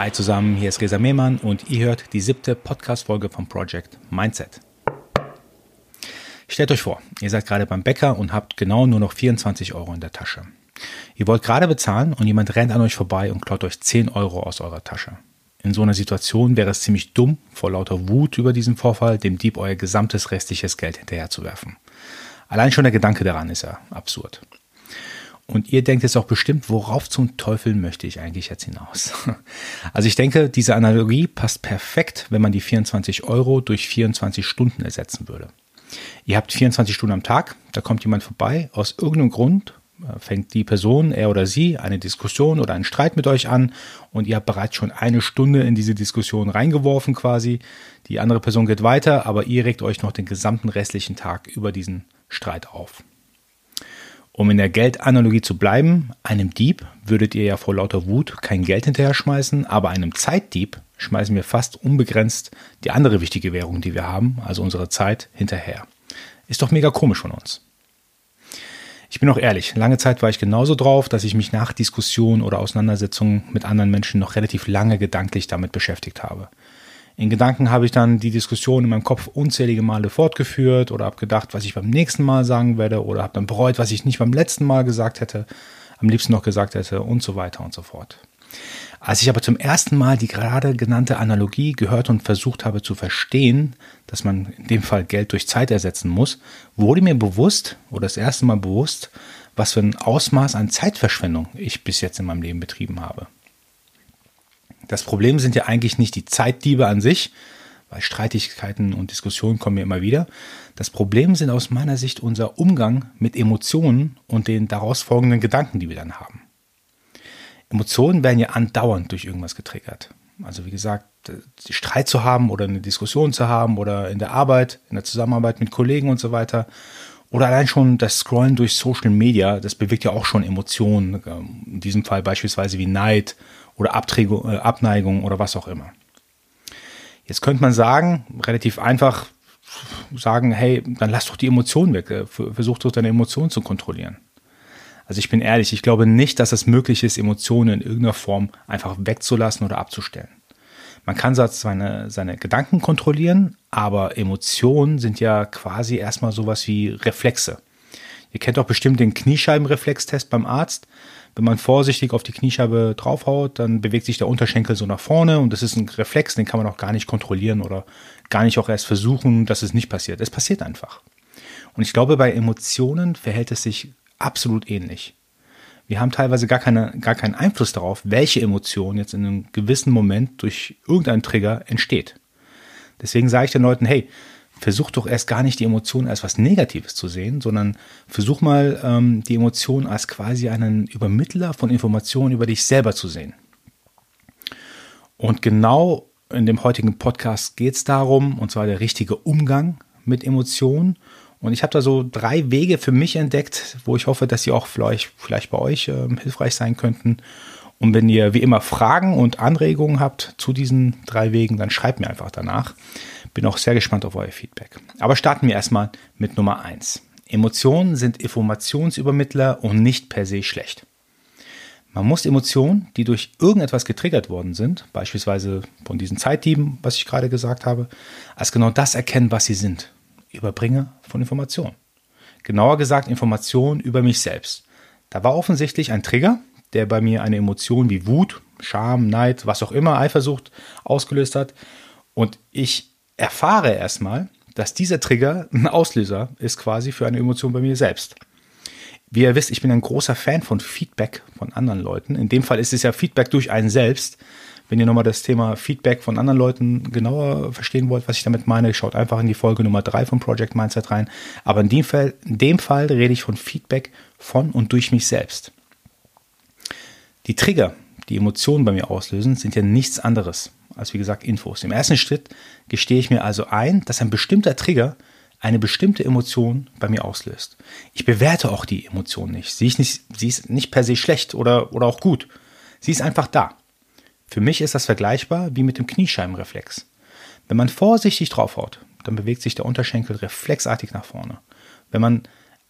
Hi zusammen, hier ist Resa Mehmann und ihr hört die siebte Podcast-Folge vom Project Mindset. Stellt euch vor, ihr seid gerade beim Bäcker und habt genau nur noch 24 Euro in der Tasche. Ihr wollt gerade bezahlen und jemand rennt an euch vorbei und klaut euch 10 Euro aus eurer Tasche. In so einer Situation wäre es ziemlich dumm, vor lauter Wut über diesen Vorfall dem Dieb euer gesamtes restliches Geld hinterherzuwerfen. Allein schon der Gedanke daran ist ja absurd. Und ihr denkt jetzt auch bestimmt, worauf zum Teufel möchte ich eigentlich jetzt hinaus? Also ich denke, diese Analogie passt perfekt, wenn man die 24 Euro durch 24 Stunden ersetzen würde. Ihr habt 24 Stunden am Tag, da kommt jemand vorbei, aus irgendeinem Grund äh, fängt die Person, er oder sie, eine Diskussion oder einen Streit mit euch an und ihr habt bereits schon eine Stunde in diese Diskussion reingeworfen quasi. Die andere Person geht weiter, aber ihr regt euch noch den gesamten restlichen Tag über diesen Streit auf. Um in der Geldanalogie zu bleiben, einem Dieb würdet ihr ja vor lauter Wut kein Geld hinterher schmeißen, aber einem Zeitdieb schmeißen wir fast unbegrenzt die andere wichtige Währung, die wir haben, also unsere Zeit, hinterher. Ist doch mega komisch von uns. Ich bin auch ehrlich, lange Zeit war ich genauso drauf, dass ich mich nach Diskussionen oder Auseinandersetzungen mit anderen Menschen noch relativ lange gedanklich damit beschäftigt habe. In Gedanken habe ich dann die Diskussion in meinem Kopf unzählige Male fortgeführt oder habe gedacht, was ich beim nächsten Mal sagen werde oder habe dann bereut, was ich nicht beim letzten Mal gesagt hätte, am liebsten noch gesagt hätte und so weiter und so fort. Als ich aber zum ersten Mal die gerade genannte Analogie gehört und versucht habe zu verstehen, dass man in dem Fall Geld durch Zeit ersetzen muss, wurde mir bewusst oder das erste Mal bewusst, was für ein Ausmaß an Zeitverschwendung ich bis jetzt in meinem Leben betrieben habe. Das Problem sind ja eigentlich nicht die Zeitdiebe an sich, weil Streitigkeiten und Diskussionen kommen ja immer wieder. Das Problem sind aus meiner Sicht unser Umgang mit Emotionen und den daraus folgenden Gedanken, die wir dann haben. Emotionen werden ja andauernd durch irgendwas getriggert. Also wie gesagt, Streit zu haben oder eine Diskussion zu haben oder in der Arbeit, in der Zusammenarbeit mit Kollegen und so weiter. Oder allein schon das Scrollen durch Social Media, das bewegt ja auch schon Emotionen. Ähm, in diesem Fall beispielsweise wie Neid oder Abträgung, äh, Abneigung oder was auch immer. Jetzt könnte man sagen, relativ einfach sagen, hey, dann lass doch die Emotionen weg. Äh, versuch doch deine Emotionen zu kontrollieren. Also ich bin ehrlich, ich glaube nicht, dass es möglich ist, Emotionen in irgendeiner Form einfach wegzulassen oder abzustellen. Man kann seine, seine Gedanken kontrollieren, aber Emotionen sind ja quasi erstmal sowas wie Reflexe. Ihr kennt doch bestimmt den Kniescheibenreflextest beim Arzt. Wenn man vorsichtig auf die Kniescheibe draufhaut, dann bewegt sich der Unterschenkel so nach vorne und das ist ein Reflex, den kann man auch gar nicht kontrollieren oder gar nicht auch erst versuchen, dass es nicht passiert. Es passiert einfach. Und ich glaube, bei Emotionen verhält es sich absolut ähnlich. Wir haben teilweise gar, keine, gar keinen Einfluss darauf, welche Emotion jetzt in einem gewissen Moment durch irgendeinen Trigger entsteht. Deswegen sage ich den Leuten, hey, versuch doch erst gar nicht die Emotion als was Negatives zu sehen, sondern versuch mal ähm, die Emotion als quasi einen Übermittler von Informationen über dich selber zu sehen. Und genau in dem heutigen Podcast geht es darum, und zwar der richtige Umgang mit Emotionen und ich habe da so drei Wege für mich entdeckt, wo ich hoffe, dass sie auch vielleicht, vielleicht bei euch äh, hilfreich sein könnten. Und wenn ihr wie immer Fragen und Anregungen habt zu diesen drei Wegen, dann schreibt mir einfach danach. Bin auch sehr gespannt auf euer Feedback. Aber starten wir erstmal mit Nummer eins. Emotionen sind Informationsübermittler und nicht per se schlecht. Man muss Emotionen, die durch irgendetwas getriggert worden sind, beispielsweise von diesen Zeitdieben, was ich gerade gesagt habe, als genau das erkennen, was sie sind. Überbringer von Informationen. Genauer gesagt Informationen über mich selbst. Da war offensichtlich ein Trigger, der bei mir eine Emotion wie Wut, Scham, Neid, was auch immer, Eifersucht ausgelöst hat. Und ich erfahre erstmal, dass dieser Trigger ein Auslöser ist quasi für eine Emotion bei mir selbst. Wie ihr wisst, ich bin ein großer Fan von Feedback von anderen Leuten. In dem Fall ist es ja Feedback durch einen selbst. Wenn ihr nochmal das Thema Feedback von anderen Leuten genauer verstehen wollt, was ich damit meine, schaut einfach in die Folge Nummer drei von Project Mindset rein. Aber in dem Fall, in dem Fall rede ich von Feedback von und durch mich selbst. Die Trigger, die Emotionen bei mir auslösen, sind ja nichts anderes als wie gesagt Infos. Im ersten Schritt gestehe ich mir also ein, dass ein bestimmter Trigger eine bestimmte Emotion bei mir auslöst. Ich bewerte auch die Emotion nicht. Sie ist nicht, sie ist nicht per se schlecht oder, oder auch gut. Sie ist einfach da. Für mich ist das vergleichbar wie mit dem Kniescheibenreflex. Wenn man vorsichtig draufhaut, dann bewegt sich der Unterschenkel reflexartig nach vorne. Wenn man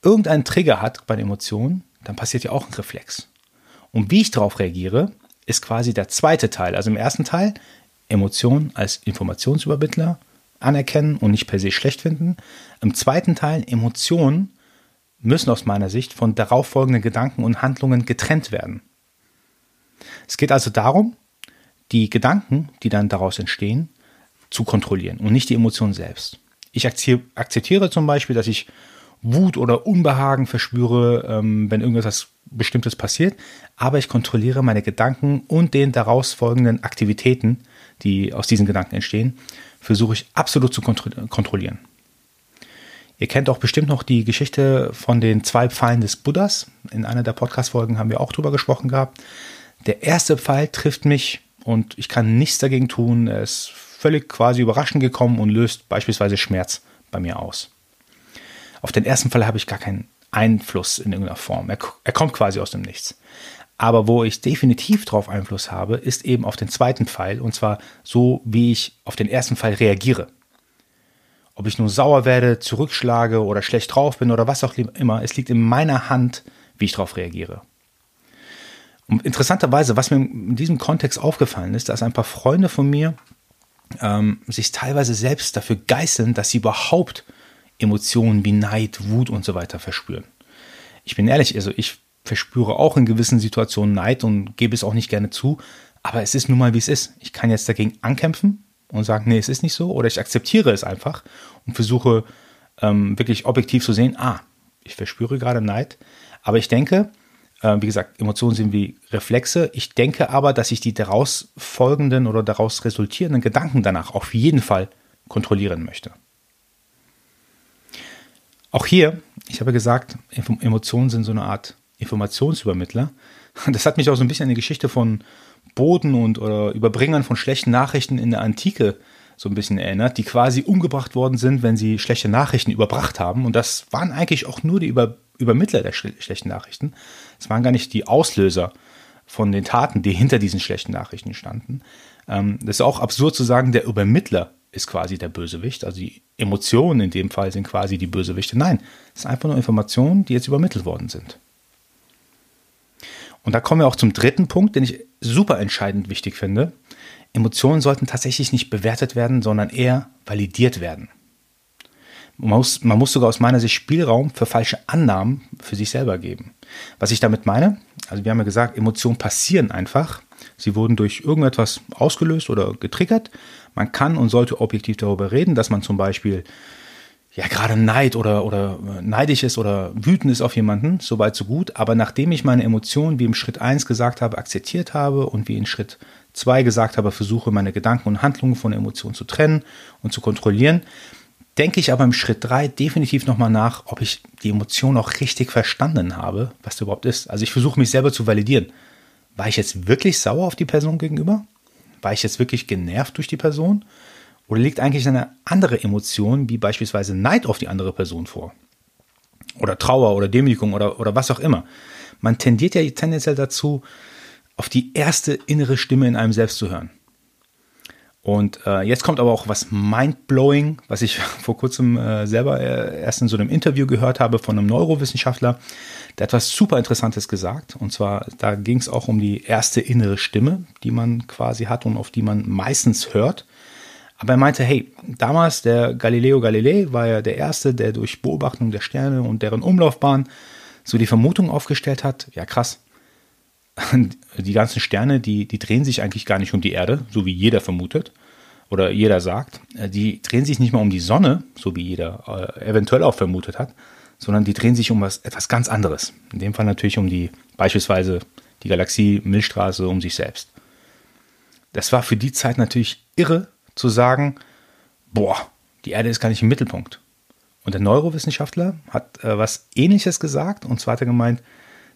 irgendeinen Trigger hat bei den Emotionen, dann passiert ja auch ein Reflex. Und wie ich darauf reagiere, ist quasi der zweite Teil. Also im ersten Teil Emotionen als Informationsübermittler anerkennen und nicht per se schlecht finden. Im zweiten Teil Emotionen müssen aus meiner Sicht von darauffolgenden Gedanken und Handlungen getrennt werden. Es geht also darum, die Gedanken, die dann daraus entstehen, zu kontrollieren und nicht die Emotionen selbst. Ich akzeptiere zum Beispiel, dass ich Wut oder Unbehagen verspüre, ähm, wenn irgendwas Bestimmtes passiert, aber ich kontrolliere meine Gedanken und den daraus folgenden Aktivitäten, die aus diesen Gedanken entstehen, versuche ich absolut zu kontrollieren. Ihr kennt auch bestimmt noch die Geschichte von den zwei Pfeilen des Buddhas. In einer der Podcast-Folgen haben wir auch drüber gesprochen gehabt. Der erste Pfeil trifft mich und ich kann nichts dagegen tun. Er ist völlig quasi überraschend gekommen und löst beispielsweise Schmerz bei mir aus. Auf den ersten Fall habe ich gar keinen Einfluss in irgendeiner Form. Er, er kommt quasi aus dem Nichts. Aber wo ich definitiv darauf Einfluss habe, ist eben auf den zweiten Pfeil und zwar so, wie ich auf den ersten Pfeil reagiere. Ob ich nun sauer werde, zurückschlage oder schlecht drauf bin oder was auch immer, es liegt in meiner Hand, wie ich darauf reagiere. Und interessanterweise, was mir in diesem Kontext aufgefallen ist, dass ein paar Freunde von mir ähm, sich teilweise selbst dafür geißeln, dass sie überhaupt Emotionen wie Neid, Wut und so weiter verspüren. Ich bin ehrlich, also ich verspüre auch in gewissen Situationen Neid und gebe es auch nicht gerne zu, aber es ist nun mal, wie es ist. Ich kann jetzt dagegen ankämpfen und sagen, nee, es ist nicht so, oder ich akzeptiere es einfach und versuche ähm, wirklich objektiv zu sehen, ah, ich verspüre gerade Neid, aber ich denke, äh, wie gesagt, Emotionen sind wie Reflexe. Ich denke aber, dass ich die daraus folgenden oder daraus resultierenden Gedanken danach auf jeden Fall kontrollieren möchte. Auch hier, ich habe gesagt, Emotionen sind so eine Art Informationsübermittler. Das hat mich auch so ein bisschen an die Geschichte von Boten und oder Überbringern von schlechten Nachrichten in der Antike so ein bisschen erinnert, die quasi umgebracht worden sind, wenn sie schlechte Nachrichten überbracht haben. Und das waren eigentlich auch nur die Über Übermittler der schlechten Nachrichten. Es waren gar nicht die Auslöser von den Taten, die hinter diesen schlechten Nachrichten standen. Ähm, das ist auch absurd zu sagen, der Übermittler ist quasi der Bösewicht. Also die Emotionen in dem Fall sind quasi die Bösewichte. Nein, es sind einfach nur Informationen, die jetzt übermittelt worden sind. Und da kommen wir auch zum dritten Punkt, den ich super entscheidend wichtig finde. Emotionen sollten tatsächlich nicht bewertet werden, sondern eher validiert werden. Man muss, man muss sogar aus meiner Sicht Spielraum für falsche Annahmen für sich selber geben. Was ich damit meine, also wir haben ja gesagt, Emotionen passieren einfach. Sie wurden durch irgendetwas ausgelöst oder getriggert. Man kann und sollte objektiv darüber reden, dass man zum Beispiel ja gerade Neid oder, oder neidisch ist oder wütend ist auf jemanden, soweit so gut. Aber nachdem ich meine Emotionen, wie im Schritt 1 gesagt habe, akzeptiert habe und wie in Schritt 2 gesagt habe, versuche meine Gedanken und Handlungen von Emotionen zu trennen und zu kontrollieren, denke ich aber im Schritt 3 definitiv nochmal nach, ob ich die Emotion auch richtig verstanden habe, was das überhaupt ist. Also ich versuche mich selber zu validieren. War ich jetzt wirklich sauer auf die Person gegenüber? War ich jetzt wirklich genervt durch die Person? Oder liegt eigentlich eine andere Emotion, wie beispielsweise Neid auf die andere Person vor? Oder Trauer oder Demütigung oder, oder was auch immer. Man tendiert ja tendenziell dazu, auf die erste innere Stimme in einem selbst zu hören. Und äh, jetzt kommt aber auch was mindblowing, was ich vor kurzem äh, selber äh, erst in so einem Interview gehört habe von einem Neurowissenschaftler. Der hat was super Interessantes gesagt. Und zwar, da ging es auch um die erste innere Stimme, die man quasi hat und auf die man meistens hört. Aber er meinte, hey, damals der Galileo Galilei war ja der Erste, der durch Beobachtung der Sterne und deren Umlaufbahn so die Vermutung aufgestellt hat, ja krass, die ganzen Sterne, die, die drehen sich eigentlich gar nicht um die Erde, so wie jeder vermutet oder jeder sagt. Die drehen sich nicht mal um die Sonne, so wie jeder äh, eventuell auch vermutet hat, sondern die drehen sich um was, etwas ganz anderes. In dem Fall natürlich um die, beispielsweise die Galaxie Milchstraße, um sich selbst. Das war für die Zeit natürlich irre, zu sagen, boah, die Erde ist gar nicht im Mittelpunkt. Und der Neurowissenschaftler hat äh, was Ähnliches gesagt, und zwar hat er gemeint,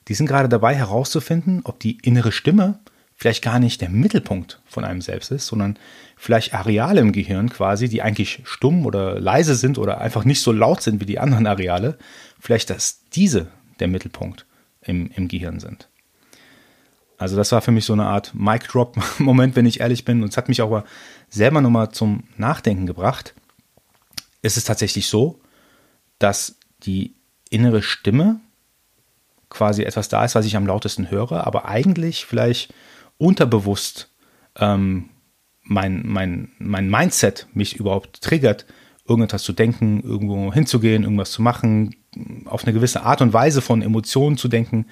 die sind gerade dabei herauszufinden, ob die innere Stimme vielleicht gar nicht der Mittelpunkt von einem selbst ist, sondern vielleicht Areale im Gehirn quasi, die eigentlich stumm oder leise sind oder einfach nicht so laut sind wie die anderen Areale, vielleicht dass diese der Mittelpunkt im, im Gehirn sind. Also das war für mich so eine Art Mic-Drop-Moment, wenn ich ehrlich bin. Und es hat mich aber selber nochmal zum Nachdenken gebracht. Ist es tatsächlich so, dass die innere Stimme quasi etwas da ist, was ich am lautesten höre, aber eigentlich vielleicht unterbewusst ähm, mein, mein, mein Mindset mich überhaupt triggert, irgendetwas zu denken, irgendwo hinzugehen, irgendwas zu machen, auf eine gewisse Art und Weise von Emotionen zu denken.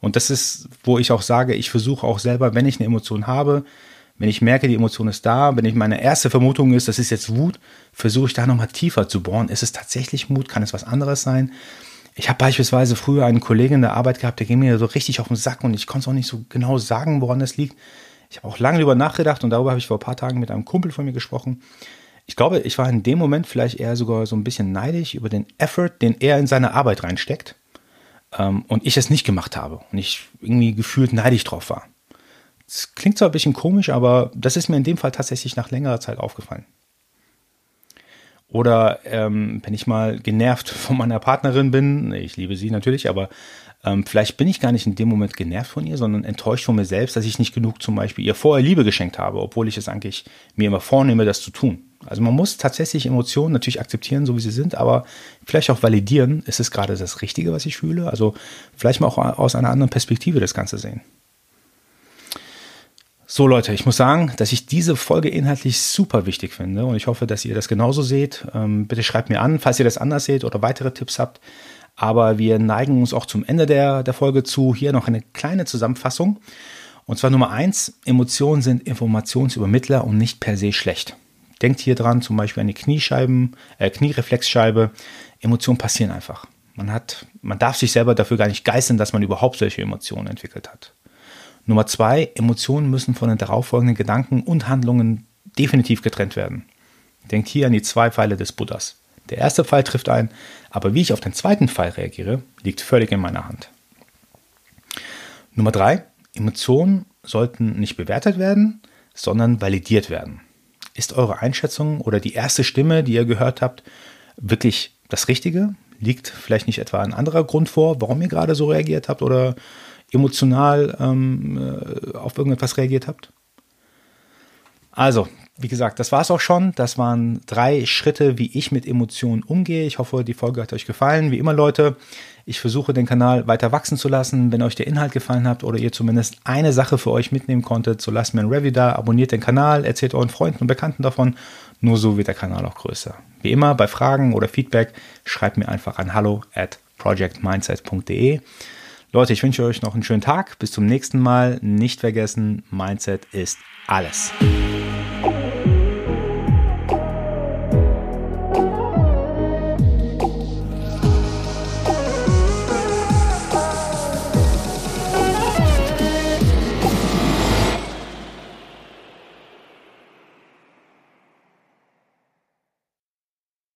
Und das ist, wo ich auch sage, ich versuche auch selber, wenn ich eine Emotion habe, wenn ich merke, die Emotion ist da, wenn ich meine erste Vermutung ist, das ist jetzt Wut, versuche ich da nochmal tiefer zu bohren. Ist es tatsächlich Mut? Kann es was anderes sein? Ich habe beispielsweise früher einen Kollegen in der Arbeit gehabt, der ging mir so richtig auf den Sack und ich konnte es auch nicht so genau sagen, woran das liegt. Ich habe auch lange darüber nachgedacht und darüber habe ich vor ein paar Tagen mit einem Kumpel von mir gesprochen. Ich glaube, ich war in dem Moment vielleicht eher sogar so ein bisschen neidisch über den Effort, den er in seine Arbeit reinsteckt ähm, und ich es nicht gemacht habe und ich irgendwie gefühlt neidisch drauf war. Das klingt zwar ein bisschen komisch, aber das ist mir in dem Fall tatsächlich nach längerer Zeit aufgefallen. Oder ähm, wenn ich mal genervt von meiner Partnerin bin, ich liebe sie natürlich, aber ähm, vielleicht bin ich gar nicht in dem Moment genervt von ihr, sondern enttäuscht von mir selbst, dass ich nicht genug zum Beispiel ihr vorher Liebe geschenkt habe, obwohl ich es eigentlich mir immer vornehme, das zu tun. Also man muss tatsächlich Emotionen natürlich akzeptieren, so wie sie sind, aber vielleicht auch validieren, ist es gerade das Richtige, was ich fühle? Also vielleicht mal auch aus einer anderen Perspektive das Ganze sehen. So Leute, ich muss sagen, dass ich diese Folge inhaltlich super wichtig finde und ich hoffe, dass ihr das genauso seht. Ähm, bitte schreibt mir an, falls ihr das anders seht oder weitere Tipps habt. Aber wir neigen uns auch zum Ende der, der Folge zu. Hier noch eine kleine Zusammenfassung. Und zwar Nummer eins, Emotionen sind Informationsübermittler und nicht per se schlecht. Denkt hier dran, zum Beispiel an die Kniescheiben, äh, Kniereflexscheibe. Emotionen passieren einfach. Man hat, man darf sich selber dafür gar nicht geißeln, dass man überhaupt solche Emotionen entwickelt hat. Nummer zwei, Emotionen müssen von den darauffolgenden Gedanken und Handlungen definitiv getrennt werden. Denkt hier an die zwei Pfeile des Buddhas. Der erste Pfeil trifft ein, aber wie ich auf den zweiten Pfeil reagiere, liegt völlig in meiner Hand. Nummer drei, Emotionen sollten nicht bewertet werden, sondern validiert werden. Ist eure Einschätzung oder die erste Stimme, die ihr gehört habt, wirklich das Richtige? Liegt vielleicht nicht etwa ein anderer Grund vor, warum ihr gerade so reagiert habt oder emotional ähm, äh, auf irgendetwas reagiert habt? Also, wie gesagt, das war es auch schon. Das waren drei Schritte, wie ich mit Emotionen umgehe. Ich hoffe, die Folge hat euch gefallen. Wie immer, Leute, ich versuche den Kanal weiter wachsen zu lassen. Wenn euch der Inhalt gefallen hat oder ihr zumindest eine Sache für euch mitnehmen konntet, so lasst mir ein Review da, abonniert den Kanal, erzählt euren Freunden und Bekannten davon. Nur so wird der Kanal auch größer. Wie immer, bei Fragen oder Feedback schreibt mir einfach an hallo at projectmindset.de. Leute, ich wünsche euch noch einen schönen Tag. Bis zum nächsten Mal. Nicht vergessen, Mindset ist alles.